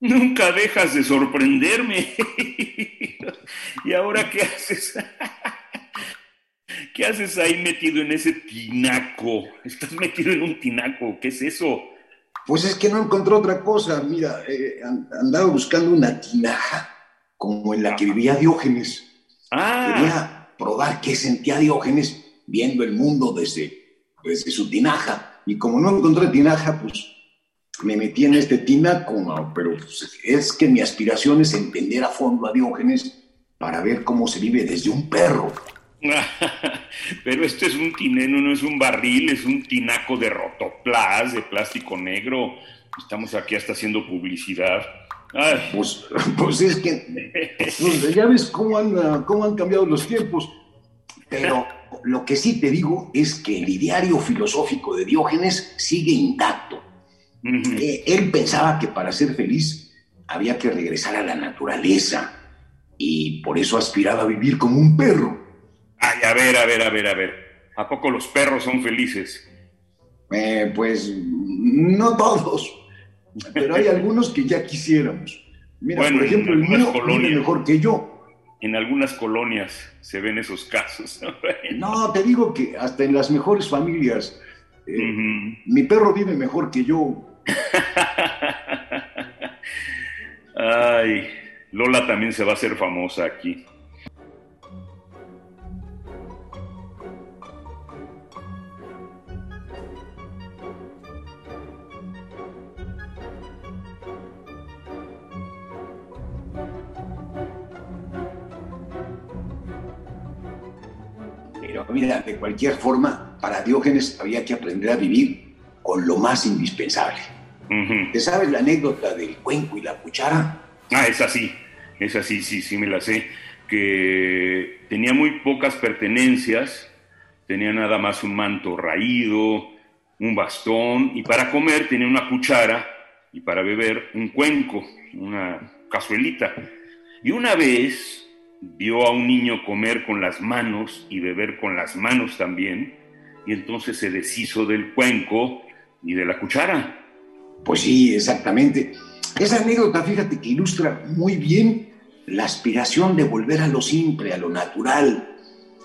nunca dejas de sorprenderme. ¿Y ahora qué haces? ¿Qué haces ahí metido en ese tinaco? Estás metido en un tinaco, ¿qué es eso? Pues es que no encontré otra cosa. Mira, eh, andaba buscando una tinaja como en la que vivía Diógenes. Ah. Quería probar qué sentía Diógenes viendo el mundo desde, desde su tinaja. Y como no encontré tinaja, pues me metí en este tinaco, pero pues, es que mi aspiración es entender a fondo a Diógenes para ver cómo se vive desde un perro. Pero esto es un tineno, no es un barril, es un tinaco de rotoplas, de plástico negro. Estamos aquí hasta haciendo publicidad. Pues, pues, es que pues, ya ves cómo han, cómo han cambiado los tiempos. Pero lo que sí te digo es que el ideario filosófico de Diógenes sigue intacto. Eh, él pensaba que para ser feliz había que regresar a la naturaleza y por eso aspiraba a vivir como un perro. Ay, a ver, a ver, a ver, a ver. ¿A poco los perros son felices? Eh, pues no todos, pero hay algunos que ya quisiéramos. Mira, por ejemplo, el mío vive mejor que yo. En algunas colonias se ven esos casos. no, te digo que hasta en las mejores familias, eh, mi perro vive mejor que yo. Ay, Lola también se va a hacer famosa aquí. Pero mira, de cualquier forma, para Diógenes había que aprender a vivir con lo más indispensable. ¿Te sabes la anécdota del cuenco y la cuchara? Ah, es así, es así, sí, sí me la sé. Que tenía muy pocas pertenencias, tenía nada más un manto raído, un bastón, y para comer tenía una cuchara, y para beber un cuenco, una cazuelita. Y una vez vio a un niño comer con las manos y beber con las manos también, y entonces se deshizo del cuenco y de la cuchara. Pues sí, exactamente. Esa anécdota, fíjate que ilustra muy bien la aspiración de volver a lo simple, a lo natural.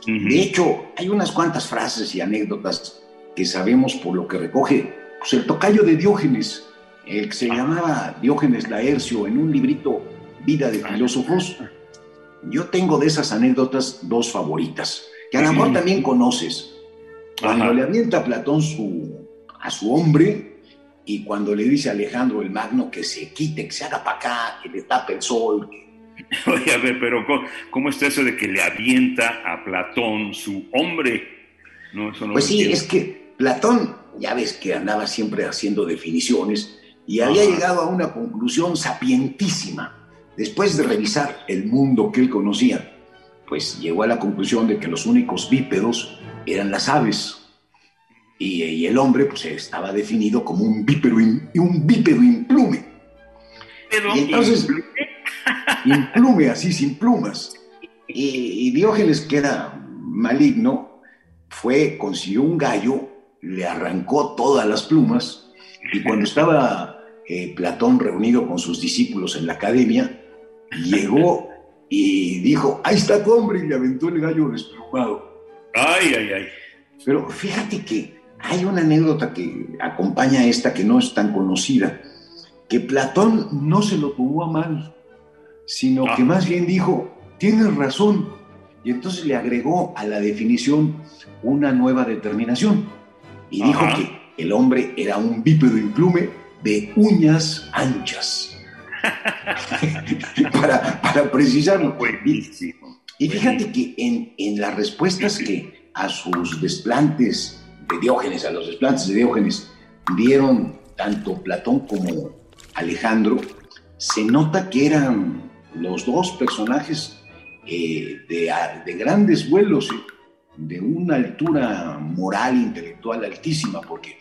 De hecho, hay unas cuantas frases y anécdotas que sabemos por lo que recoge pues, el tocayo de Diógenes, el que se llamaba Diógenes Laercio en un librito Vida de Filósofos yo tengo de esas anécdotas dos favoritas, que a lo mejor también conoces. Cuando le avienta Platón su, a su hombre y cuando le dice a Alejandro el Magno que se quite, que se haga para acá, que le tape el sol. Oye, a ver, pero ¿cómo, está eso de que le avienta a Platón su hombre? No, eso no pues sí, es que Platón, ya ves que andaba siempre haciendo definiciones y había llegado a una conclusión sapientísima Después de revisar el mundo que él conocía, pues llegó a la conclusión de que los únicos bípedos eran las aves. Y, el hombre pues estaba definido como un bípedo, un bípedo implume. y entonces, implume así, sin plumas. Y, Diógenes, que era maligno, fue, consiguió un gallo, le arrancó todas las plumas, y cuando estaba eh, Platón reunido con sus discípulos en la academia, llegó y dijo, ahí está tu hombre, y le aventó el gallo desplumado. Ay, ay, ay. Pero fíjate que hay una anécdota que acompaña a esta que no es tan conocida, que Platón no se lo tomó a mal, sino que ah. más bien dijo, tienes razón, y entonces le agregó a la definición una nueva determinación, y dijo que el hombre era un bípedo implume de uñas anchas. para, para precisarlo. Y fíjate que en, en las respuestas que a sus desplantes de Diógenes, a los desplantes de Diógenes, dieron tanto Platón como Alejandro, se nota que eran los dos personajes eh, de, grandes vuelos, eh, de una altura moral, intelectual altísima, porque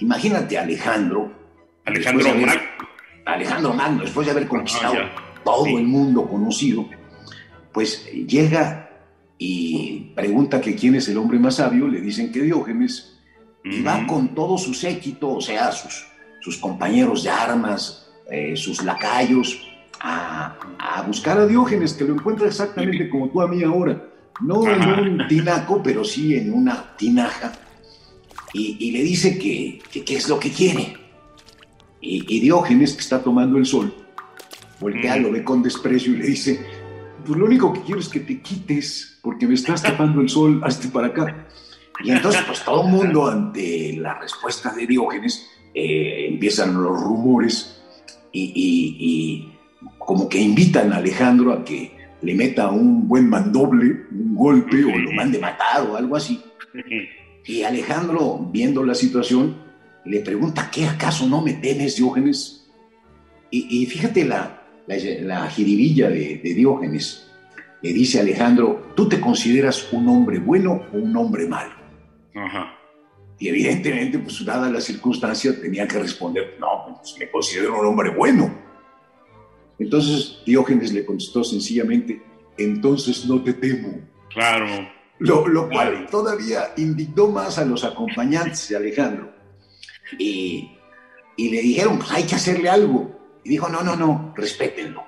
imagínate a Alejandro. Alejandro Magno. Alejandro Magno, después de haber conquistado todo el mundo conocido, pues llega y pregunta que quién es el hombre más sabio, le dicen que Diógenes, y va con todo su séquito, o sea, sus, sus compañeros de armas, eh, sus lacayos, a, buscar a Diógenes, que lo encuentra exactamente como tú a mí ahora, no en un tinaco, pero sí en una tinaja, y, le dice que qué es lo que quiere. Y, Diógenes, que está tomando el sol, voltea, lo ve con desprecio y le dice, pues lo único que quiero es que te quites, porque me estás tapando el sol, hazte para acá. Y entonces, pues todo el mundo, ante la respuesta de Diógenes, eh, empiezan los rumores y, como que invitan a Alejandro a que le meta un buen mandoble, un golpe, o lo mande matar o algo así. Y Alejandro, viendo la situación, le pregunta, ¿qué acaso no me temes, Diógenes? Y, fíjate la, la, jiribilla de, Diógenes. Le dice Alejandro, ¿tú te consideras un hombre bueno o un hombre malo? Y evidentemente, pues dada la circunstancia, tenía que responder, no, pues me considero un hombre bueno. Entonces Diógenes le contestó sencillamente, entonces no te temo. Claro. Lo, lo cual todavía indignó más a los acompañantes de Alejandro. Y, y le dijeron, pues hay que hacerle algo. Y dijo, no, no, no, respétenlo.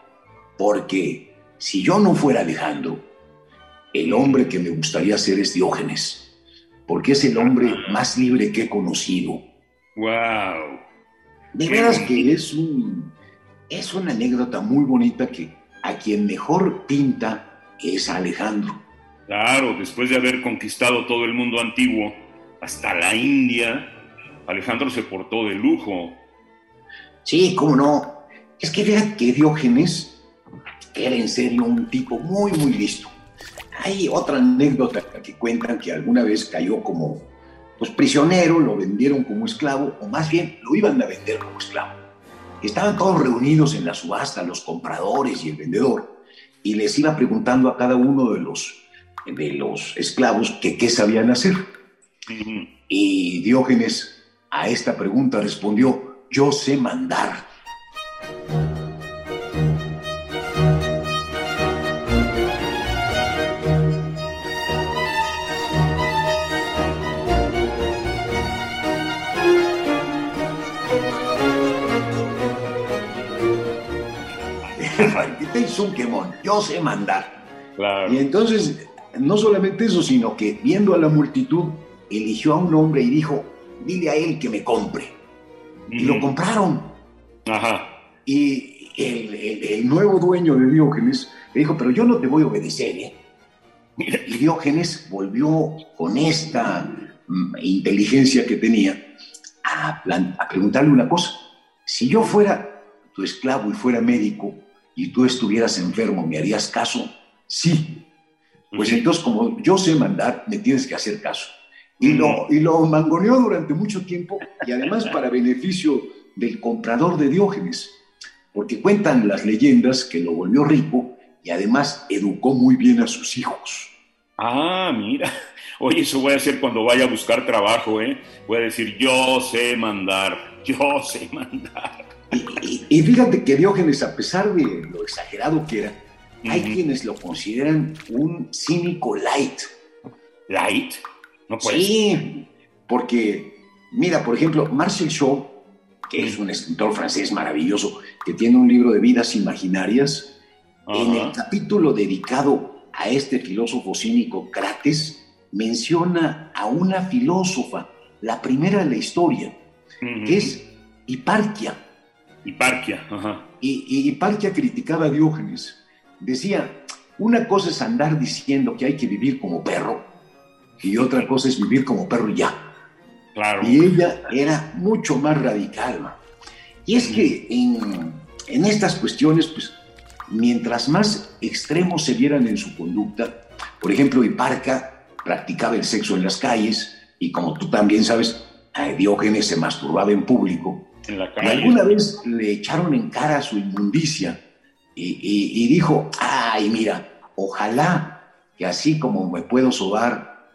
Porque si yo no fuera Alejandro, el hombre que me gustaría ser es Diógenes. Porque es el hombre más libre que he conocido. ¡Wow! De veras que es, un, es una anécdota muy bonita que a quien mejor pinta es Alejandro. Claro, después de haber conquistado todo el mundo antiguo, hasta la India, Alejandro se portó de lujo. Sí, cómo no. Es que fíjate que Diógenes era en serio un tipo muy, muy listo. Hay otra anécdota que cuentan que alguna vez cayó como pues, prisionero, lo vendieron como esclavo, o más bien lo iban a vender como esclavo. Estaban todos reunidos en la subasta, los compradores y el vendedor, y les iba preguntando a cada uno de los, de los esclavos que qué sabían hacer. Y Diógenes a esta pregunta respondió, yo sé mandar. Un quemón, yo sé mandar. Y entonces, no solamente eso, sino que viendo a la multitud, eligió a un hombre y dijo, dile a él que me compre. Y lo compraron. Ajá. Y el, nuevo dueño de Diógenes le dijo, pero yo no te voy a obedecer, ¿eh? Y Diógenes volvió con esta mm, inteligencia que tenía a, a preguntarle una cosa. Si yo fuera tu esclavo y fuera médico y tú estuvieras enfermo, ¿me harías caso? Sí. Pues entonces, como yo sé mandar, me tienes que hacer caso. Y lo, y lo mangoneó durante mucho tiempo y además para beneficio del comprador de Diógenes, porque cuentan las leyendas que lo volvió rico y además educó muy bien a sus hijos. Ah, mira. Oye, eso voy a hacer cuando vaya a buscar trabajo, ¿eh? Voy a decir, yo sé mandar, yo sé mandar. Y, fíjate que Diógenes, a pesar de lo exagerado que era, hay quienes lo consideran un cínico light. ¿Light? Sí, porque, mira, por ejemplo, Marcel Shaw, que es un escritor francés maravilloso, que tiene un libro de vidas imaginarias, en el capítulo dedicado a este filósofo cínico Crates, menciona a una filósofa, la primera de la historia, que es Hiparquia. Hiparquia, ajá. Y, y Hiparquia criticaba a Diógenes. Decía, una cosa es andar diciendo que hay que vivir como perro, y otra cosa es vivir como perro ya. Claro. Y ella era mucho más radical. Y es que en, en estas cuestiones, pues, mientras más extremos se vieran en su conducta, por ejemplo, Hiparca practicaba el sexo en las calles y como tú también sabes, Diógenes se masturbaba en público. En la calle. Y alguna vez le echaron en cara su inmundicia y, dijo, ay, mira, ojalá que así como me puedo sobar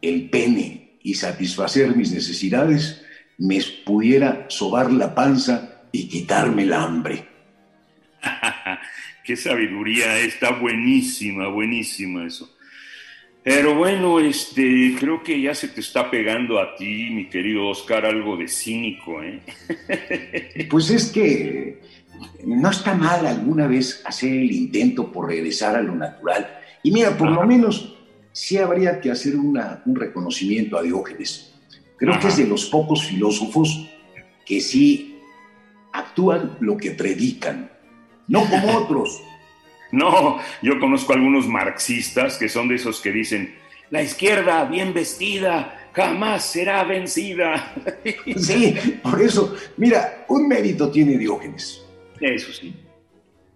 el pene y satisfacer mis necesidades, me pudiera sobar la panza y quitarme el hambre. Qué sabiduría, está buenísima, buenísima eso. Pero bueno, este, creo que ya se te está pegando a ti, mi querido Oscar, algo de cínico, ¿eh? Pues es que no está mal alguna vez hacer el intento por regresar a lo natural. Y mira, por lo menos sí habría que hacer un reconocimiento a Diógenes. Creo que es de los pocos filósofos que sí actúan lo que predican, no como otros. No, yo conozco algunos marxistas que son de esos que dicen, la izquierda bien vestida jamás será vencida. Sí, por eso, mira, un mérito tiene Diógenes. Eso sí.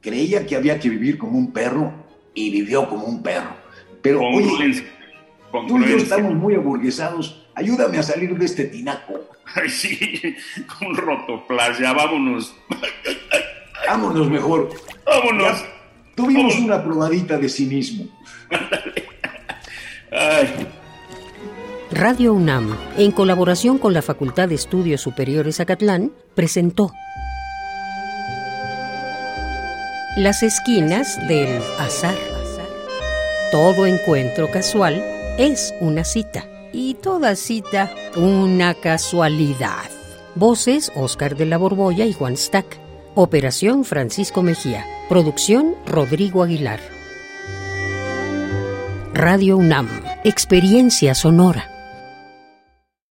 Creía que había que vivir como un perro y vivió como un perro. Pero oye, tú y yo estamos muy aburguesados. Ayúdame a salir de este tinaco. Ay, sí, un rotoplas, vámonos. Vámonos mejor. Vámonos. Tuvimos una probadita de cinismo. Radio UNAM, en colaboración con la Facultad de Estudios Superiores Acatlán, presentó Las esquinas del azar. Todo encuentro casual es una cita y toda cita una casualidad. Voces Oscar de la Borbolla y Juan Stack. Operación Francisco Mejía. Producción Rodrigo Aguilar. Radio UNAM. Experiencia sonora.